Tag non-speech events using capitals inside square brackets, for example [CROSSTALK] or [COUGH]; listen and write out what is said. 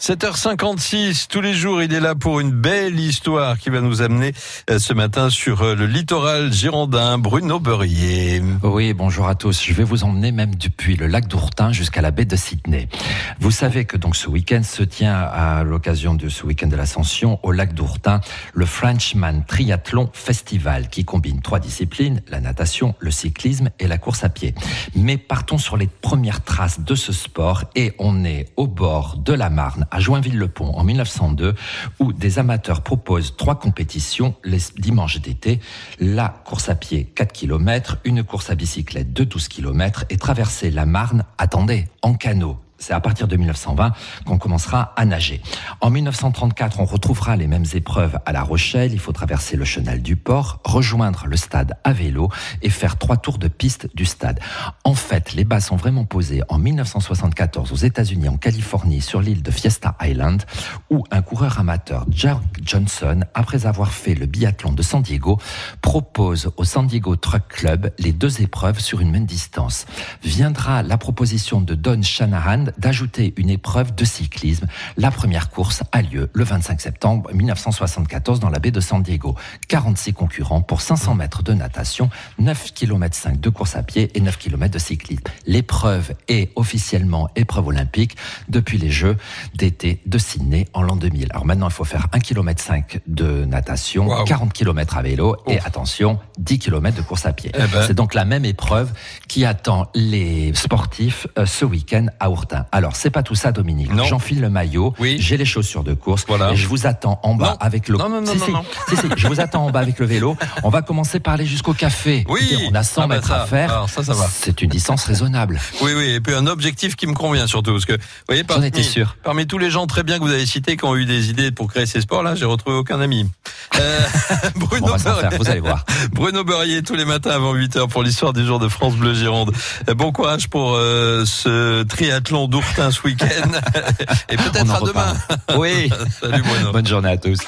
7h56, tous les jours, il est là pour une belle histoire qui va nous amener euh, ce matin sur euh, le littoral girondin. Bruno Beurrier. Oui, bonjour à tous. Je vais vous emmener même depuis le lac d'Ourtin jusqu'à la baie de Sydney. Vous savez que donc ce week-end se tient à l'occasion de ce week-end de l'Ascension au lac d'Ourtin le Frenchman Triathlon Festival qui combine trois disciplines, la natation, le cyclisme et la course à pied. Mais partons sur les premières traces de ce sport et on est au bord de la Marne à Joinville-le-Pont en 1902 où des amateurs proposent trois compétitions les dimanches d'été. La course à pied 4 km, une course à bicyclette de 12 km et traverser la Marne, attendez, en canot c'est à partir de 1920 qu'on commencera à nager. En 1934, on retrouvera les mêmes épreuves à La Rochelle. Il faut traverser le chenal du port, rejoindre le stade à vélo et faire trois tours de piste du stade. En fait, les bases sont vraiment posées en 1974 aux États-Unis, en Californie, sur l'île de Fiesta Island, où un coureur amateur, Jack Johnson, après avoir fait le biathlon de San Diego, propose au San Diego Truck Club les deux épreuves sur une même distance. Viendra la proposition de Don Shanahan d'ajouter une épreuve de cyclisme. La première course a lieu le 25 septembre 1974 dans la baie de San Diego. 46 concurrents pour 500 mètres de natation, 9 km 5 de course à pied et 9 km de cyclisme. L'épreuve est officiellement épreuve olympique depuis les Jeux d'été de Sydney en l'an 2000. Alors maintenant, il faut faire 1 km 5 de natation, 40 km à vélo et attention, 10 km de course à pied. Eh ben. C'est donc la même épreuve qui attend les sportifs euh, ce week-end à Alors, c'est pas tout ça, Dominique. J'enfile le maillot, j'ai les chaussures de course, et je vous attends en bas avec le. Non, non, non, non, je vous attends en bas avec le vélo. On va commencer par aller jusqu'au café. Oui. on a 100 ah, bah mètres à faire. Alors, ça, ça va. C'est une distance raisonnable. Oui, oui, et puis un objectif qui me convient surtout, parce que, vous voyez, parmi, sûr. parmi tous les gens très bien que vous avez cités qui ont eu des idées pour créer ces sports-là, j'ai retrouvé aucun ami. Euh, [LAUGHS] Bruno vous allez voir. [LAUGHS] Bruno Beurrier tous les matins avant 8h pour l'histoire du jour de France Bleu Gironde. Euh, bon courage pour euh, ce triathlon d'Ourtin ce week-end. [LAUGHS] Et peut-être à demain. Oui. [LAUGHS] Salut Bruno. Bonne journée à tous.